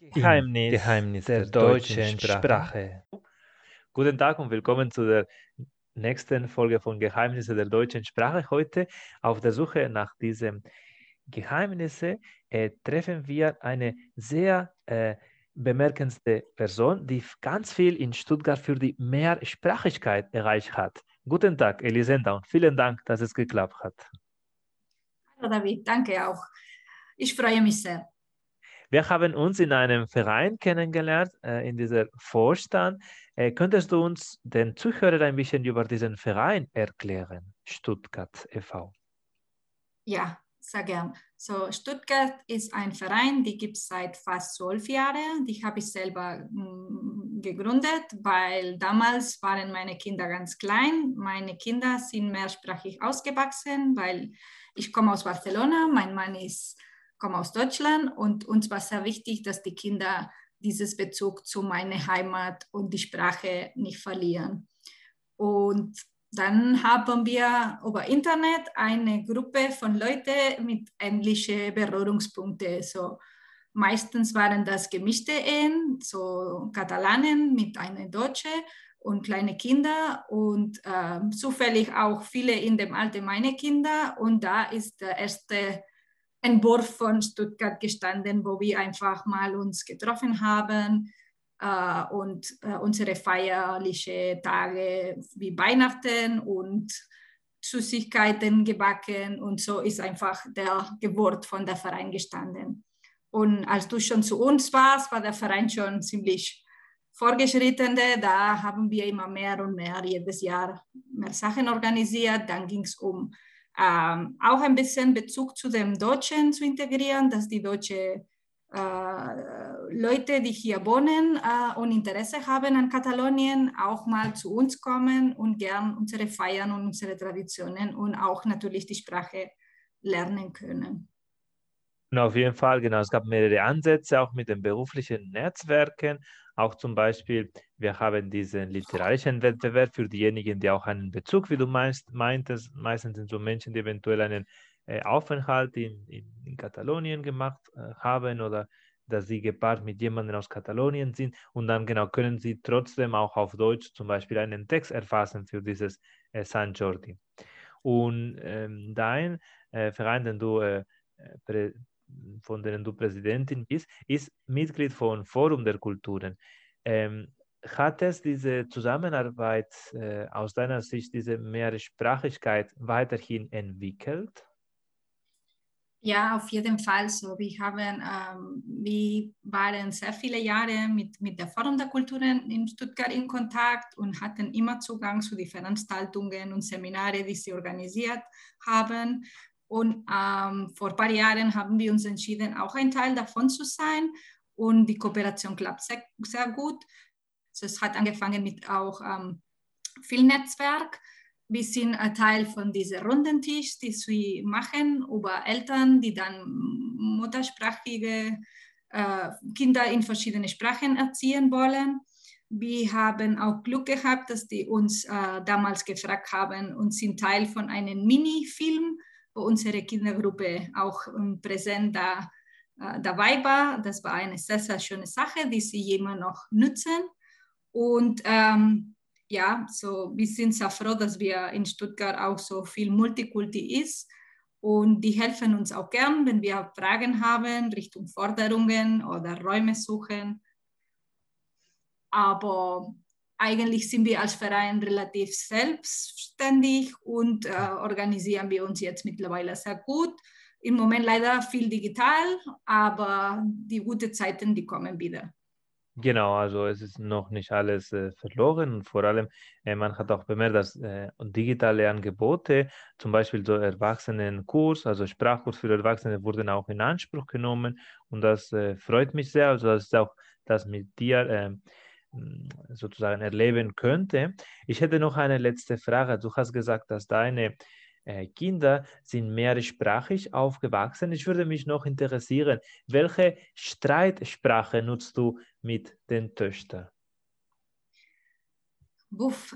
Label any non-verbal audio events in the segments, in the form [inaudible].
Geheimnis, Geheimnis der, der deutschen Sprache. Sprache. Guten Tag und willkommen zu der nächsten Folge von Geheimnisse der deutschen Sprache. Heute auf der Suche nach diesen Geheimnissen äh, treffen wir eine sehr äh, bemerkenswerte Person, die ganz viel in Stuttgart für die Mehrsprachigkeit erreicht hat. Guten Tag, Elisenda, und vielen Dank, dass es geklappt hat. Hallo David, danke auch. Ich freue mich sehr. Wir haben uns in einem Verein kennengelernt, äh, in dieser Vorstand. Äh, könntest du uns den Zuhörern ein bisschen über diesen Verein erklären, Stuttgart e.V.? Ja, sehr gern. So, Stuttgart ist ein Verein, die gibt es seit fast zwölf Jahren. Die habe ich selber mm, gegründet, weil damals waren meine Kinder ganz klein. Meine Kinder sind mehrsprachig ausgewachsen, weil ich komme aus Barcelona, mein Mann ist komme aus Deutschland und uns war sehr wichtig, dass die Kinder dieses Bezug zu meiner Heimat und die Sprache nicht verlieren. Und dann haben wir über Internet eine Gruppe von Leuten mit ähnlichen Berührungspunkten. So, meistens waren das gemischte Ehen, so Katalanen mit einer Deutschen und kleine Kinder und äh, zufällig auch viele in dem Alter meine Kinder. Und da ist der erste Entwurf von Stuttgart gestanden, wo wir einfach mal uns getroffen haben äh, und äh, unsere feierlichen Tage wie Weihnachten und Süßigkeiten gebacken und so ist einfach der Geburt von der Verein gestanden. Und als du schon zu uns warst, war der Verein schon ziemlich fortgeschritten. Da haben wir immer mehr und mehr jedes Jahr mehr Sachen organisiert. Dann ging es um ähm, auch ein bisschen Bezug zu dem Deutschen zu integrieren, dass die deutsche äh, Leute, die hier wohnen äh, und Interesse haben an Katalonien, auch mal zu uns kommen und gern unsere Feiern und unsere Traditionen und auch natürlich die Sprache lernen können. Und auf jeden Fall, genau, es gab mehrere Ansätze, auch mit den beruflichen Netzwerken. Auch zum Beispiel, wir haben diesen literarischen Wettbewerb für diejenigen, die auch einen Bezug, wie du meinst, meintest, meistens sind so Menschen, die eventuell einen äh, Aufenthalt in, in, in Katalonien gemacht äh, haben oder dass sie gepaart mit jemandem aus Katalonien sind. Und dann genau können sie trotzdem auch auf Deutsch zum Beispiel einen Text erfassen für dieses äh, San Jordi. Und ähm, dein äh, Verein, den du äh, äh von denen du Präsidentin bist, ist Mitglied von Forum der Kulturen. Ähm, hat es diese Zusammenarbeit äh, aus deiner Sicht, diese Mehrsprachigkeit weiterhin entwickelt? Ja, auf jeden Fall. So, wir, haben, ähm, wir waren sehr viele Jahre mit, mit der Forum der Kulturen in Stuttgart in Kontakt und hatten immer Zugang zu den Veranstaltungen und Seminare, die sie organisiert haben. Und ähm, vor ein paar Jahren haben wir uns entschieden, auch ein Teil davon zu sein. Und die Kooperation klappt sehr, sehr gut. Also es hat angefangen mit auch ähm, viel Netzwerk. Wir sind ein Teil von diesem Rundentisch, die sie machen über Eltern, die dann muttersprachige äh, Kinder in verschiedenen Sprachen erziehen wollen. Wir haben auch Glück gehabt, dass die uns äh, damals gefragt haben und sind Teil von einem Mini-Film unsere Kindergruppe auch ähm, präsent da, äh, dabei war. Das war eine sehr, sehr schöne Sache, die sie immer noch nutzen. Und ähm, ja, so, wir sind sehr froh, dass wir in Stuttgart auch so viel Multikulti ist. Und die helfen uns auch gern, wenn wir Fragen haben Richtung Forderungen oder Räume suchen. Aber eigentlich sind wir als Verein relativ selbstständig und äh, organisieren wir uns jetzt mittlerweile sehr gut. Im Moment leider viel digital, aber die guten Zeiten, die kommen wieder. Genau, also es ist noch nicht alles äh, verloren und vor allem, äh, man hat auch bemerkt, dass äh, digitale Angebote, zum Beispiel so Erwachsenenkurs, also Sprachkurs für Erwachsene, wurden auch in Anspruch genommen und das äh, freut mich sehr. Also das ist auch das mit dir ähm, hm, sozusagen erleben könnte. Ich hätte noch eine letzte Frage. Du hast gesagt, dass deine äh, Kinder sind mehrsprachig aufgewachsen. Ich würde mich noch interessieren, welche Streitsprache nutzt du mit den Töchtern? Buff.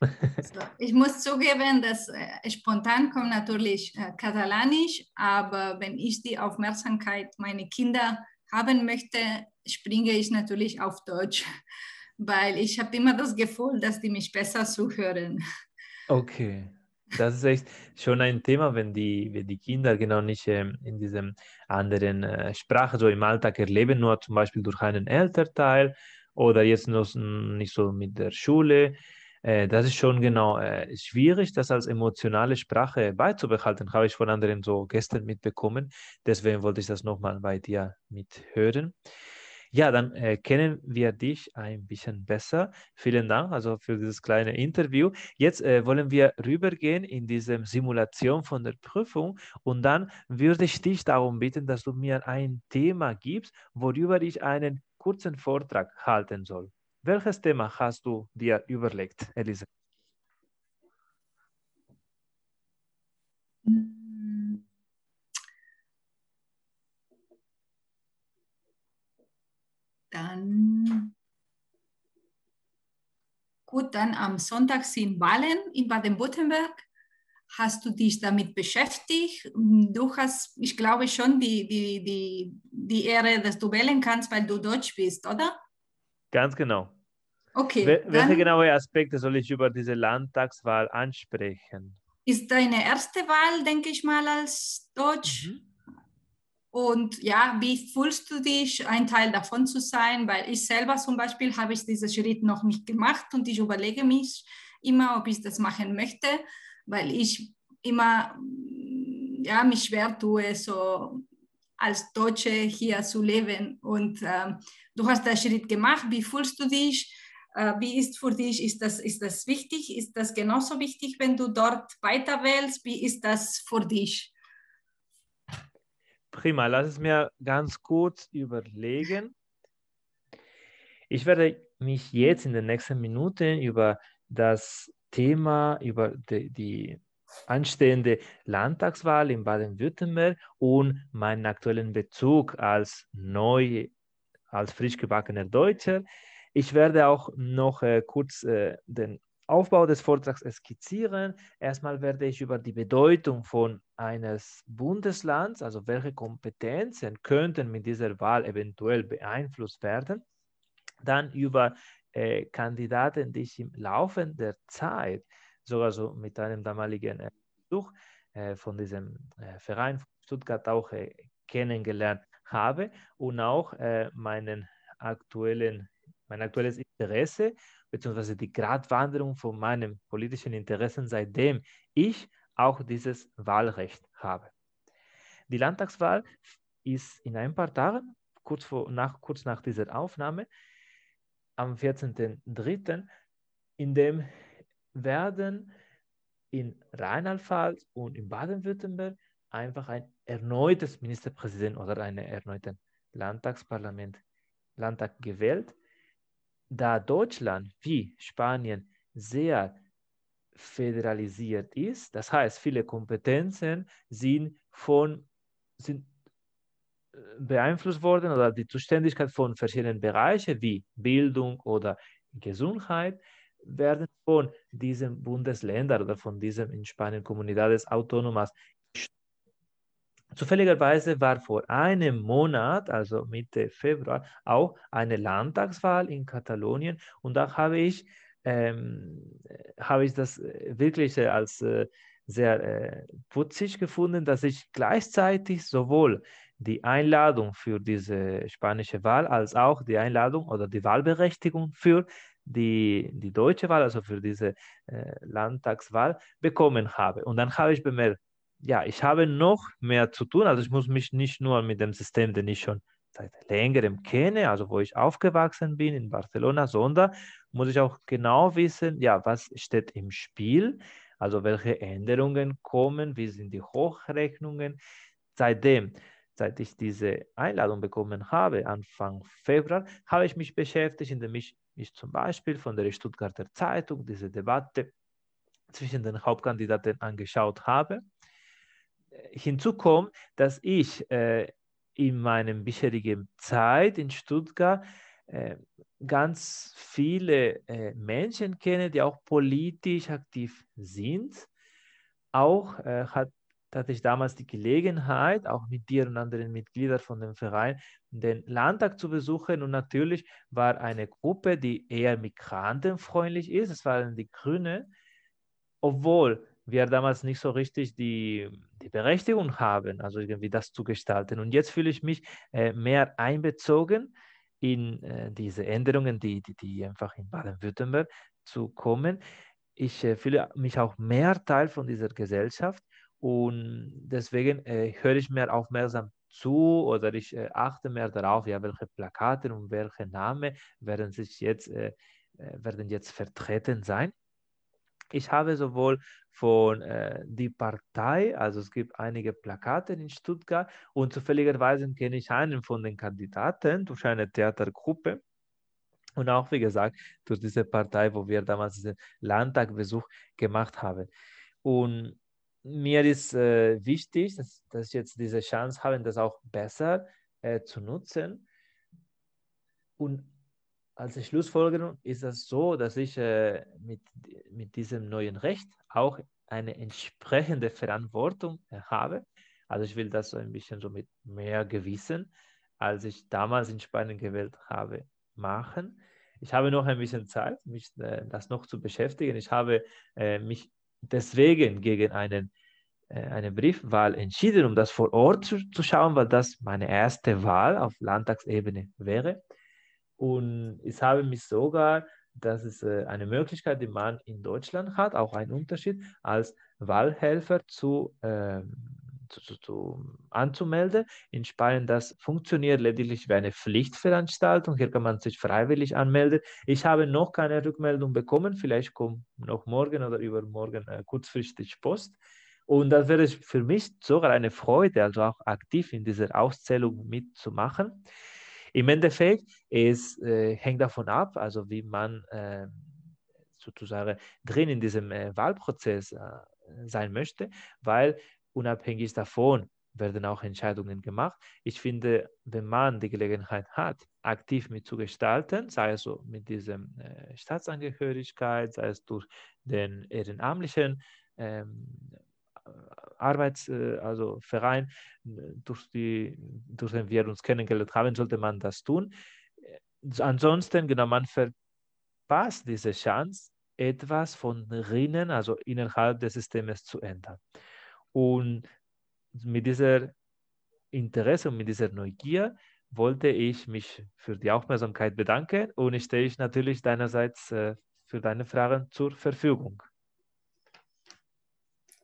[laughs] so, ich muss zugeben, dass äh, spontan kommt natürlich äh, Katalanisch, aber wenn ich die Aufmerksamkeit meiner Kinder haben möchte, springe ich natürlich auf Deutsch, [laughs] weil ich habe immer das Gefühl, dass die mich besser zuhören. Okay, das ist echt schon ein Thema, wenn die, wenn die Kinder genau nicht ähm, in diesem anderen äh, Sprache so im Alltag erleben, nur zum Beispiel durch einen Elternteil oder jetzt noch nicht so mit der Schule. Äh, das ist schon genau äh, schwierig, das als emotionale Sprache beizubehalten, habe ich von anderen so gestern mitbekommen. Deswegen wollte ich das nochmal bei dir mithören. Ja, dann äh, kennen wir dich ein bisschen besser. Vielen Dank also für dieses kleine Interview. Jetzt äh, wollen wir rübergehen in diese Simulation von der Prüfung und dann würde ich dich darum bitten, dass du mir ein Thema gibst, worüber ich einen kurzen Vortrag halten soll. Welches Thema hast du dir überlegt, Elisa? Dann gut, dann am Sonntag sind Wahlen in Baden-Württemberg. Hast du dich damit beschäftigt? Du hast, ich glaube schon, die, die, die, die Ehre, dass du wählen kannst, weil du Deutsch bist, oder? Ganz genau. Okay. Wel welche dann, genaue Aspekte soll ich über diese Landtagswahl ansprechen? Ist deine erste Wahl, denke ich mal, als Deutsch? Mhm. Und ja, wie fühlst du dich, ein Teil davon zu sein? Weil ich selber zum Beispiel habe ich diesen Schritt noch nicht gemacht und ich überlege mich immer, ob ich das machen möchte, weil ich immer ja, mich schwer tue, so als Deutsche hier zu leben. Und äh, du hast den Schritt gemacht. Wie fühlst du dich? Äh, wie ist für dich, ist das, ist das wichtig? Ist das genauso wichtig, wenn du dort weiter wählst? Wie ist das für dich? Prima, lass es mir ganz kurz überlegen. Ich werde mich jetzt in den nächsten Minuten über das Thema, über die, die anstehende Landtagswahl in Baden-Württemberg und meinen aktuellen Bezug als neu, als frisch gebackener Deutscher. Ich werde auch noch äh, kurz äh, den Aufbau des Vortrags skizzieren. Erstmal werde ich über die Bedeutung von eines Bundeslands, also welche Kompetenzen könnten mit dieser Wahl eventuell beeinflusst werden. Dann über äh, Kandidaten, die ich im Laufe der Zeit, sogar so mit einem damaligen äh, Besuch äh, von diesem äh, Verein von Stuttgart auch äh, kennengelernt habe und auch meinen aktuellen, mein aktuelles Interesse beziehungsweise die Gratwanderung von meinen politischen Interessen, seitdem ich auch dieses Wahlrecht habe. Die Landtagswahl ist in ein paar Tagen, kurz, vor, nach, kurz nach dieser Aufnahme, am 14.03., in dem werden in Rheinland-Pfalz und in Baden-Württemberg einfach ein erneutes Ministerpräsident oder einen erneuten Landtagsparlament, Landtag gewählt da Deutschland wie Spanien sehr föderalisiert ist, das heißt, viele Kompetenzen sind von sind äh, beeinflusst worden oder die Zuständigkeit von verschiedenen Bereichen wie Bildung oder Gesundheit werden von diesen Bundesländern oder von diesen in Spanien Comunidades Autónomas Zufälligerweise war vor einem Monat, also Mitte Februar, auch eine Landtagswahl in Katalonien und da habe ich, ähm, habe ich das äh, wirklich als äh, sehr äh, putzig gefunden, dass ich gleichzeitig sowohl die Einladung für diese spanische Wahl als auch die Einladung oder die Wahlberechtigung für die, die deutsche Wahl, also für diese äh, Landtagswahl bekommen habe. Und dann habe ich bemerkt, ja, ich habe noch mehr zu tun. Also ich muss mich nicht nur mit dem System, den ich schon seit längerem kenne, also wo ich aufgewachsen bin in Barcelona, sondern muss ich auch genau wissen, ja, was steht im Spiel, also welche Änderungen kommen, wie sind die Hochrechnungen. Seitdem, seit ich diese Einladung bekommen habe, Anfang Februar, habe ich mich beschäftigt, indem ich mich zum Beispiel von der Stuttgarter Zeitung diese Debatte zwischen den Hauptkandidaten angeschaut habe hinzu kommt, dass ich äh, in meinem bisherigen Zeit in Stuttgart äh, ganz viele äh, Menschen kenne, die auch politisch aktiv sind. Auch äh, hat, hatte ich damals die Gelegenheit, auch mit dir und anderen Mitgliedern von dem Verein, den Landtag zu besuchen und natürlich war eine Gruppe, die eher migrantenfreundlich ist, es waren die Grünen, obwohl wir damals nicht so richtig die, die Berechtigung haben, also irgendwie das zu gestalten. Und jetzt fühle ich mich äh, mehr einbezogen in äh, diese Änderungen, die, die, die einfach in Baden-Württemberg zu kommen. Ich äh, fühle mich auch mehr Teil von dieser Gesellschaft und deswegen äh, höre ich mehr aufmerksam zu oder ich äh, achte mehr darauf, ja, welche Plakate und welche Namen werden sich jetzt, äh, werden jetzt vertreten sein. Ich habe sowohl von äh, die Partei, also es gibt einige Plakate in Stuttgart und zufälligerweise kenne ich einen von den Kandidaten durch eine Theatergruppe. Und auch, wie gesagt, durch diese Partei, wo wir damals diesen Landtagbesuch gemacht haben. Und mir ist äh, wichtig, dass, dass ich jetzt diese Chance habe, das auch besser äh, zu nutzen. Und als Schlussfolgerung ist es so, dass ich äh, mit, mit diesem neuen Recht auch eine entsprechende Verantwortung äh, habe. Also ich will das so ein bisschen so mit mehr Gewissen, als ich damals in Spanien gewählt habe, machen. Ich habe noch ein bisschen Zeit, mich äh, das noch zu beschäftigen. Ich habe äh, mich deswegen gegen einen, äh, eine Briefwahl entschieden, um das vor Ort zu, zu schauen, weil das meine erste Wahl auf Landtagsebene wäre. Und ich habe mich sogar, das ist äh, eine Möglichkeit, die man in Deutschland hat, auch ein Unterschied, als Wahlhelfer zu, äh, zu, zu, zu, anzumelden. In Spanien das funktioniert lediglich wie eine Pflichtveranstaltung. Hier kann man sich freiwillig anmelden. Ich habe noch keine Rückmeldung bekommen. Vielleicht kommt noch morgen oder übermorgen äh, kurzfristig Post. Und das wäre für mich sogar eine Freude, also auch aktiv in dieser Auszählung mitzumachen. Im Endeffekt, es äh, hängt davon ab, also wie man äh, sozusagen drin in diesem äh, Wahlprozess äh, sein möchte, weil unabhängig davon werden auch Entscheidungen gemacht. Ich finde, wenn man die Gelegenheit hat, aktiv mitzugestalten, sei es so mit diesem äh, Staatsangehörigkeit, sei es durch den ehrenamtlichen ähm, Arbeits-, äh, also Verein, durch, die, durch den wir uns kennengelernt haben, sollte man das tun. Ansonsten, genau, man verpasst diese Chance, etwas von drinnen, also innerhalb des Systems zu ändern. Und mit dieser Interesse und mit dieser Neugier wollte ich mich für die Aufmerksamkeit bedanken und ich stehe natürlich deinerseits äh, für deine Fragen zur Verfügung.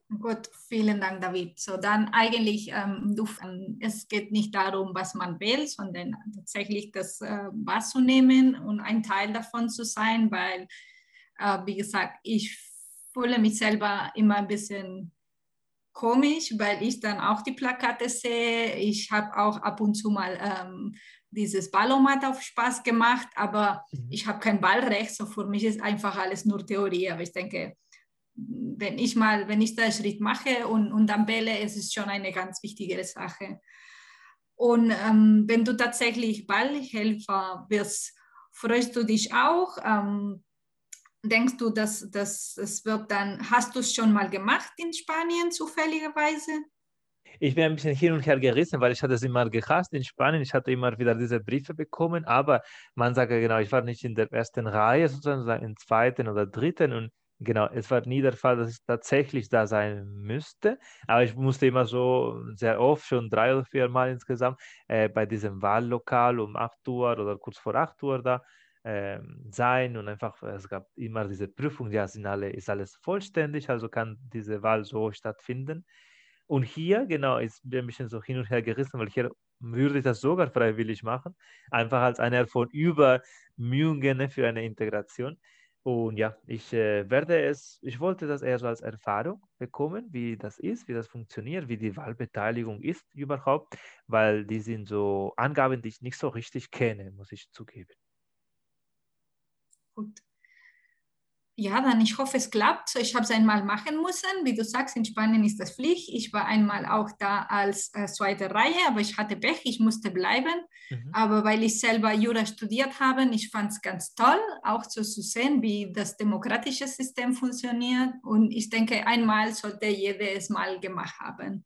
Gut, vielen Dank, David. So dann eigentlich, ähm, du, ähm, es geht nicht darum, was man will, sondern tatsächlich das äh, wahrzunehmen und ein Teil davon zu sein, weil, äh, wie gesagt, ich fühle mich selber immer ein bisschen komisch, weil ich dann auch die Plakate sehe. Ich habe auch ab und zu mal ähm, dieses Ballomat auf Spaß gemacht, aber mhm. ich habe kein Ballrecht, so für mich ist einfach alles nur Theorie. Aber ich denke, wenn ich mal, wenn ich da einen Schritt mache und, und dann bälle, ist es schon eine ganz wichtige Sache. Und ähm, wenn du tatsächlich Ballhelfer wirst, freust du dich auch? Ähm, denkst du, dass, es wird dann, hast du es schon mal gemacht in Spanien zufälligerweise? Ich bin ein bisschen hin und her gerissen, weil ich hatte es immer gehasst in Spanien. Ich hatte immer wieder diese Briefe bekommen, aber man sagt ja genau, ich war nicht in der ersten Reihe, sondern in der zweiten oder dritten und Genau, es war nie der Fall, dass ich tatsächlich da sein müsste, aber ich musste immer so sehr oft, schon drei oder vier Mal insgesamt, äh, bei diesem Wahllokal um 8 Uhr oder kurz vor 8 Uhr da äh, sein und einfach, es gab immer diese Prüfung, ja, sind alle, ist alles vollständig, also kann diese Wahl so stattfinden. Und hier, genau, ist mir ein bisschen so hin und her gerissen, weil hier würde ich das sogar freiwillig machen, einfach als einer von Übermühungen für eine Integration. Und ja, ich äh, werde es, ich wollte das eher so als Erfahrung bekommen, wie das ist, wie das funktioniert, wie die Wahlbeteiligung ist überhaupt, weil die sind so Angaben, die ich nicht so richtig kenne, muss ich zugeben. Gut ja, dann ich hoffe, es klappt. Ich habe es einmal machen müssen. Wie du sagst, in Spanien ist das Pflicht. Ich war einmal auch da als äh, zweite Reihe, aber ich hatte Pech, ich musste bleiben. Mhm. Aber weil ich selber Jura studiert habe, ich fand es ganz toll, auch so zu sehen, wie das demokratische System funktioniert. Und ich denke, einmal sollte jeder es mal gemacht haben.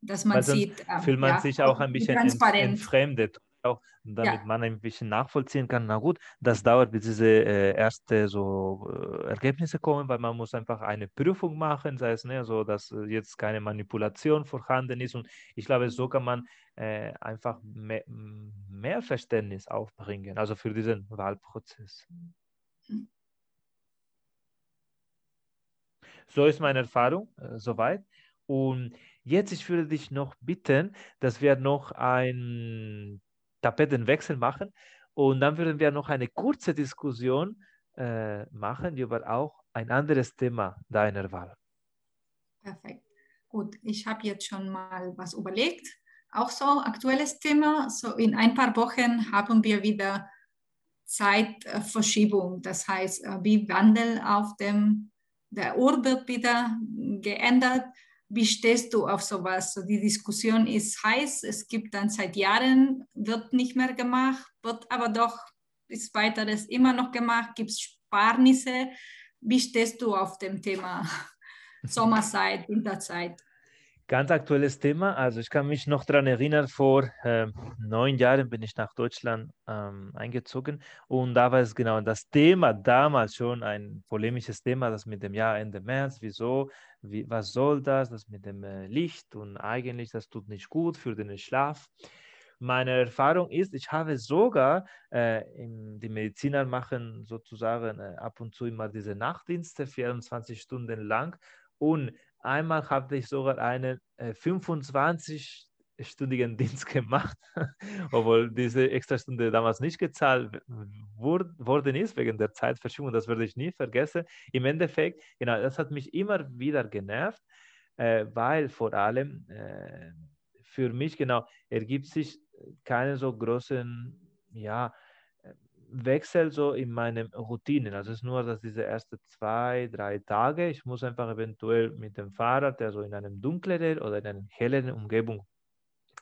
dass man sieht. Äh, fühlt man ja, sich auch ein bisschen entfremdet auch, damit ja. man ein bisschen nachvollziehen kann, na gut, das dauert, bis diese äh, erste so äh, Ergebnisse kommen, weil man muss einfach eine Prüfung machen, sei es ne, so, dass äh, jetzt keine Manipulation vorhanden ist und ich glaube, so kann man äh, einfach mehr, mehr Verständnis aufbringen, also für diesen Wahlprozess. So ist meine Erfahrung äh, soweit. Und jetzt, ich würde dich noch bitten, dass wir noch ein Tapetenwechsel machen. Und dann würden wir noch eine kurze Diskussion äh, machen über auch ein anderes Thema deiner Wahl. Perfekt. Gut, ich habe jetzt schon mal was überlegt. Auch so aktuelles Thema. So in ein paar Wochen haben wir wieder Zeitverschiebung. Das heißt, äh, wie Wandel auf dem, der Uhr wird wieder geändert wie stehst du auf sowas? So die Diskussion ist heiß, es gibt dann seit Jahren, wird nicht mehr gemacht, wird aber doch ist weiteres immer noch gemacht, gibt es Sparnisse. Wie stehst du auf dem Thema [laughs] Sommerzeit, Winterzeit? Ganz aktuelles Thema. Also ich kann mich noch daran erinnern, vor äh, neun Jahren bin ich nach Deutschland ähm, eingezogen und da war es genau das Thema damals schon ein polemisches Thema, das mit dem Jahr Ende März, wieso, wie, was soll das, das mit dem äh, Licht und eigentlich das tut nicht gut für den Schlaf. Meine Erfahrung ist, ich habe sogar, äh, in, die Mediziner machen sozusagen äh, ab und zu immer diese Nachtdienste, 24 Stunden lang und Einmal habe ich sogar einen äh, 25-stündigen Dienst [laughs] gemacht, obwohl diese Extrastunde damals nicht gezahlt worden ist wegen der Zeitverschiebung. Das werde ich nie vergessen. Im Endeffekt, genau, das hat mich immer wieder genervt, äh, weil vor allem äh, für mich genau ergibt sich keine so großen, ja, Wechsel so in meinen Routinen. Also es ist nur, dass diese ersten zwei, drei Tage, ich muss einfach eventuell mit dem Fahrrad, also in einem dunkleren oder in einer hellen Umgebung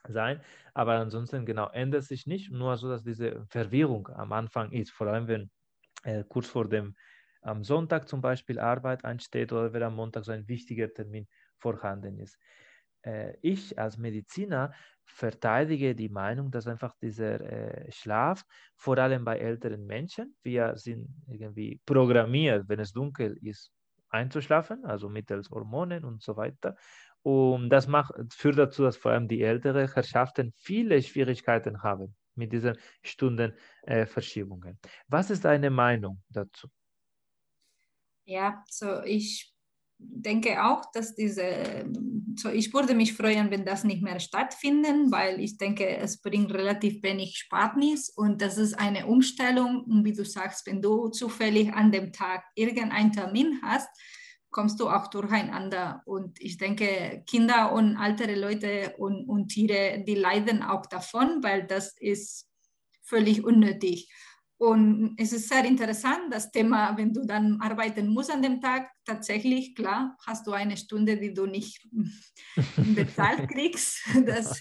sein. Aber ansonsten genau ändert sich nicht, nur so, dass diese Verwirrung am Anfang ist, vor allem wenn äh, kurz vor dem am Sonntag zum Beispiel Arbeit einsteht oder wenn am Montag so ein wichtiger Termin vorhanden ist. Äh, ich als Mediziner verteidige die Meinung, dass einfach dieser äh, Schlaf, vor allem bei älteren Menschen, wir sind irgendwie programmiert, wenn es dunkel ist, einzuschlafen, also mittels Hormonen und so weiter. Und das macht, führt dazu, dass vor allem die älteren Herrschaften viele Schwierigkeiten haben mit diesen Stundenverschiebungen. Äh, Was ist deine Meinung dazu? Ja, so ich denke auch, dass diese, so ich würde mich freuen, wenn das nicht mehr stattfinden, weil ich denke, es bringt relativ wenig Sparnis und das ist eine Umstellung. Und wie du sagst, wenn du zufällig an dem Tag irgendeinen Termin hast, kommst du auch durcheinander. Und ich denke, Kinder und ältere Leute und, und Tiere, die leiden auch davon, weil das ist völlig unnötig. Und es ist sehr interessant, das Thema, wenn du dann arbeiten musst an dem Tag, tatsächlich, klar, hast du eine Stunde, die du nicht [laughs] bezahlt kriegst. Das,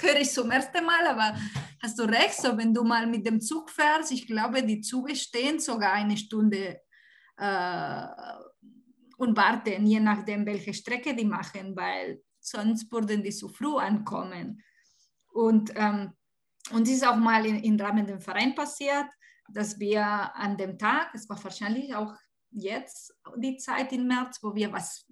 höre ich zum ersten Mal, aber hast du recht, so wenn du mal mit dem Zug fährst, ich glaube, die Züge stehen sogar eine Stunde äh, und warten, je nachdem, welche Strecke die machen, weil sonst würden die zu früh ankommen. Und, ähm, und ist auch mal im in Rahmen des Vereins passiert dass wir an dem Tag, es war wahrscheinlich auch jetzt die Zeit im März, wo wir was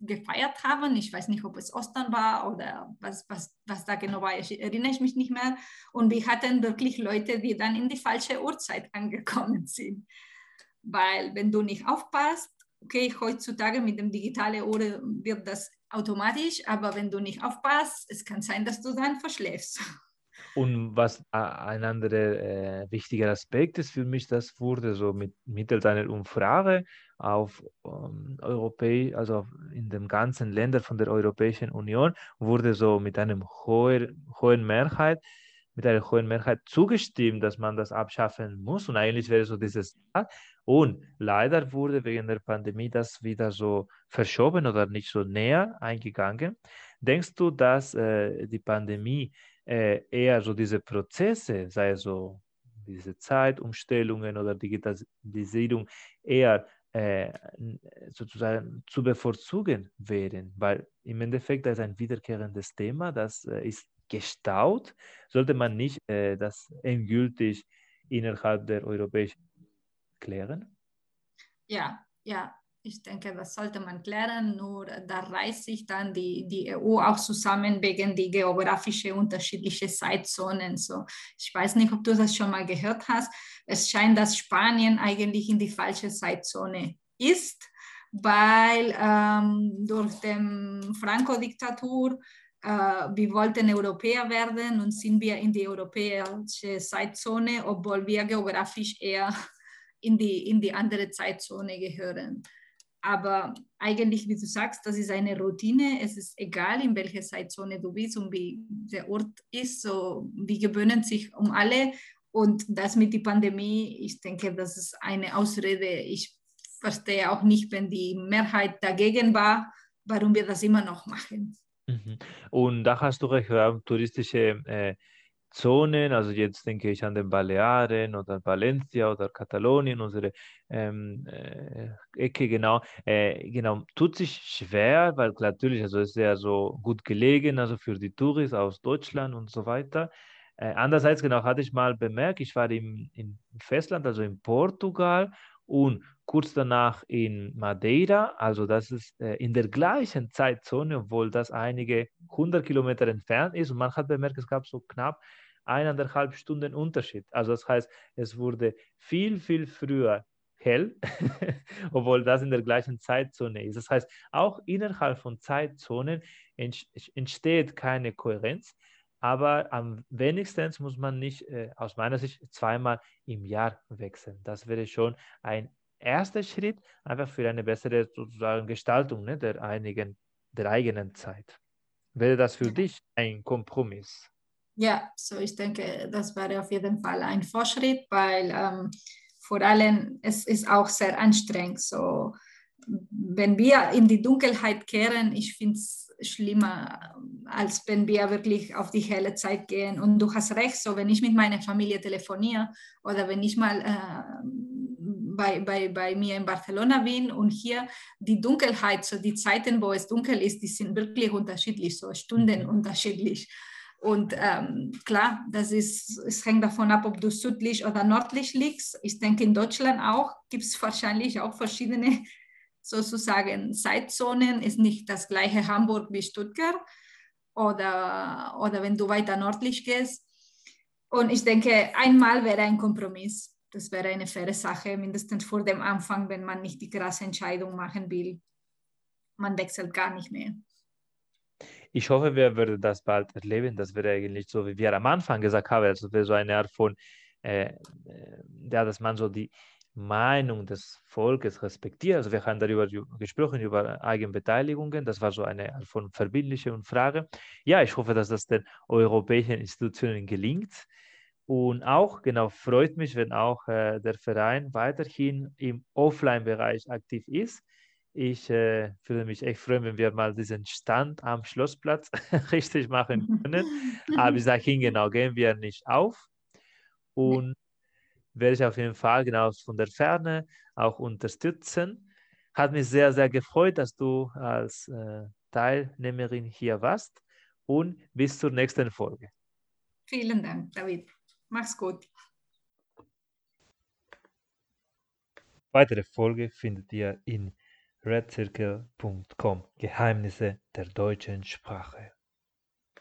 gefeiert haben. Ich weiß nicht, ob es Ostern war oder was, was, was da genau war. Ich erinnere ich mich nicht mehr. Und wir hatten wirklich Leute, die dann in die falsche Uhrzeit [laughs] angekommen sind. Weil wenn du nicht aufpasst, okay, heutzutage mit dem digitalen Uhr wird das automatisch, aber wenn du nicht aufpasst, es kann sein, dass du dann verschläfst. Und was ein anderer äh, wichtiger Aspekt ist für mich, das wurde so mit, mittels einer Umfrage auf ähm, Europä also in den ganzen Ländern von der Europäischen Union, wurde so mit einem hohen, hohen Mehrheit, mit einer hohen Mehrheit zugestimmt, dass man das abschaffen muss. Und eigentlich wäre so dieses und leider wurde wegen der Pandemie das wieder so verschoben oder nicht so näher eingegangen. Denkst du, dass äh, die Pandemie äh, eher so diese Prozesse, sei es so diese Zeitumstellungen oder Digitalisierung, eher äh, sozusagen zu bevorzugen wären, weil im Endeffekt das ist ein wiederkehrendes Thema, das äh, ist gestaut, sollte man nicht äh, das endgültig innerhalb der europäischen klären? Ja, ja, ich denke, das sollte man klären, nur da reißt sich dann die, die EU auch zusammen wegen die geografische unterschiedliche Zeitzonen. So, ich weiß nicht, ob du das schon mal gehört hast. Es scheint, dass Spanien eigentlich in die falsche Zeitzone ist, weil ähm, durch die Franco-Diktatur wir wollten Europäer werden und sind wir in die europäische Zeitzone, obwohl wir geografisch eher in die, in die andere Zeitzone gehören. Aber eigentlich, wie du sagst, das ist eine Routine. Es ist egal, in welcher Zeitzone du bist und wie der Ort ist. So, wir gewöhnen sich um alle. Und das mit der Pandemie, ich denke, das ist eine Ausrede. Ich verstehe auch nicht, wenn die Mehrheit dagegen war, warum wir das immer noch machen. Und da hast du recht, touristische äh, Zonen, also jetzt denke ich an den Balearen oder Valencia oder Katalonien, unsere ähm, äh, Ecke, genau, äh, genau, tut sich schwer, weil natürlich, also ist ja so gut gelegen, also für die Touristen aus Deutschland und so weiter. Äh, andererseits, genau, hatte ich mal bemerkt, ich war im, im Festland, also in Portugal und kurz danach in Madeira, also das ist äh, in der gleichen Zeitzone, obwohl das einige hundert Kilometer entfernt ist und man hat bemerkt, es gab so knapp eineinhalb Stunden Unterschied. Also das heißt, es wurde viel, viel früher hell, [laughs] obwohl das in der gleichen Zeitzone ist. Das heißt, auch innerhalb von Zeitzonen entsteht keine Kohärenz, aber am wenigsten muss man nicht, äh, aus meiner Sicht, zweimal im Jahr wechseln. Das wäre schon ein erster Schritt, einfach für eine bessere sozusagen Gestaltung ne, der, einigen, der eigenen Zeit. Wäre das für dich ein Kompromiss? Ja, so ich denke, das wäre auf jeden Fall ein Fortschritt, weil ähm, vor allem es ist auch sehr anstrengend. So, wenn wir in die Dunkelheit kehren, ich finde es schlimmer, als wenn wir wirklich auf die helle Zeit gehen. Und du hast recht, so wenn ich mit meiner Familie telefoniere oder wenn ich mal äh, bei, bei, bei mir in Barcelona bin und hier die Dunkelheit, so die Zeiten, wo es dunkel ist, die sind wirklich unterschiedlich, so Stunden mhm. unterschiedlich. Und ähm, klar, das ist, es hängt davon ab, ob du südlich oder nördlich liegst. Ich denke, in Deutschland auch gibt es wahrscheinlich auch verschiedene sozusagen Zeitzonen. Ist nicht das gleiche Hamburg wie Stuttgart oder, oder wenn du weiter nördlich gehst. Und ich denke, einmal wäre ein Kompromiss. Das wäre eine faire Sache, mindestens vor dem Anfang, wenn man nicht die krasse Entscheidung machen will. Man wechselt gar nicht mehr. Ich hoffe, wir werden das bald erleben. Das wäre eigentlich so, wie wir am Anfang gesagt haben, also wäre so eine Art von, äh, äh, ja, dass man so die Meinung des Volkes respektiert. Also wir haben darüber gesprochen, über Eigenbeteiligungen. Das war so eine Art von verbindliche Frage. Ja, ich hoffe, dass das den europäischen Institutionen gelingt. Und auch, genau, freut mich, wenn auch äh, der Verein weiterhin im Offline-Bereich aktiv ist. Ich äh, würde mich echt freuen, wenn wir mal diesen Stand am Schlossplatz [laughs] richtig machen [laughs] können. Aber bis dahin genau gehen wir nicht auf. Und nee. werde ich auf jeden Fall genau von der Ferne auch unterstützen. Hat mich sehr, sehr gefreut, dass du als äh, Teilnehmerin hier warst. Und bis zur nächsten Folge. Vielen Dank, David. Mach's gut. Weitere Folge findet ihr in redcircle.com Geheimnisse der deutschen Sprache.